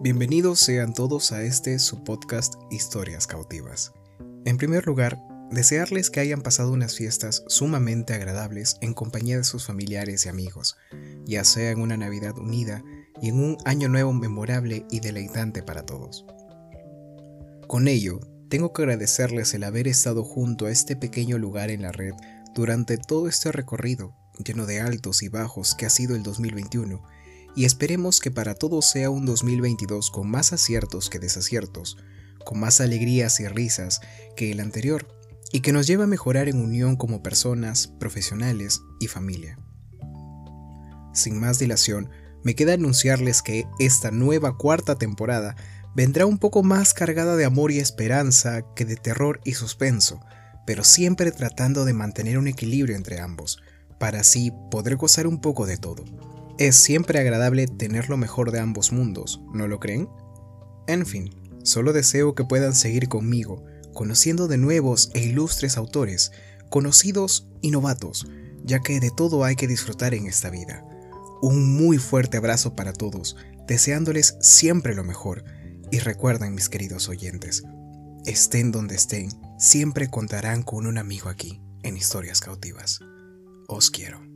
Bienvenidos sean todos a este su podcast Historias Cautivas. En primer lugar, desearles que hayan pasado unas fiestas sumamente agradables en compañía de sus familiares y amigos, ya sea en una Navidad unida y en un año nuevo memorable y deleitante para todos. Con ello, tengo que agradecerles el haber estado junto a este pequeño lugar en la red durante todo este recorrido lleno de altos y bajos que ha sido el 2021 y esperemos que para todos sea un 2022 con más aciertos que desaciertos, con más alegrías y risas que el anterior, y que nos lleve a mejorar en unión como personas, profesionales y familia. Sin más dilación, me queda anunciarles que esta nueva cuarta temporada vendrá un poco más cargada de amor y esperanza que de terror y suspenso, pero siempre tratando de mantener un equilibrio entre ambos, para así poder gozar un poco de todo. Es siempre agradable tener lo mejor de ambos mundos, ¿no lo creen? En fin, solo deseo que puedan seguir conmigo, conociendo de nuevos e ilustres autores, conocidos y novatos, ya que de todo hay que disfrutar en esta vida. Un muy fuerte abrazo para todos, deseándoles siempre lo mejor, y recuerden mis queridos oyentes, estén donde estén, siempre contarán con un amigo aquí, en Historias Cautivas os quiero.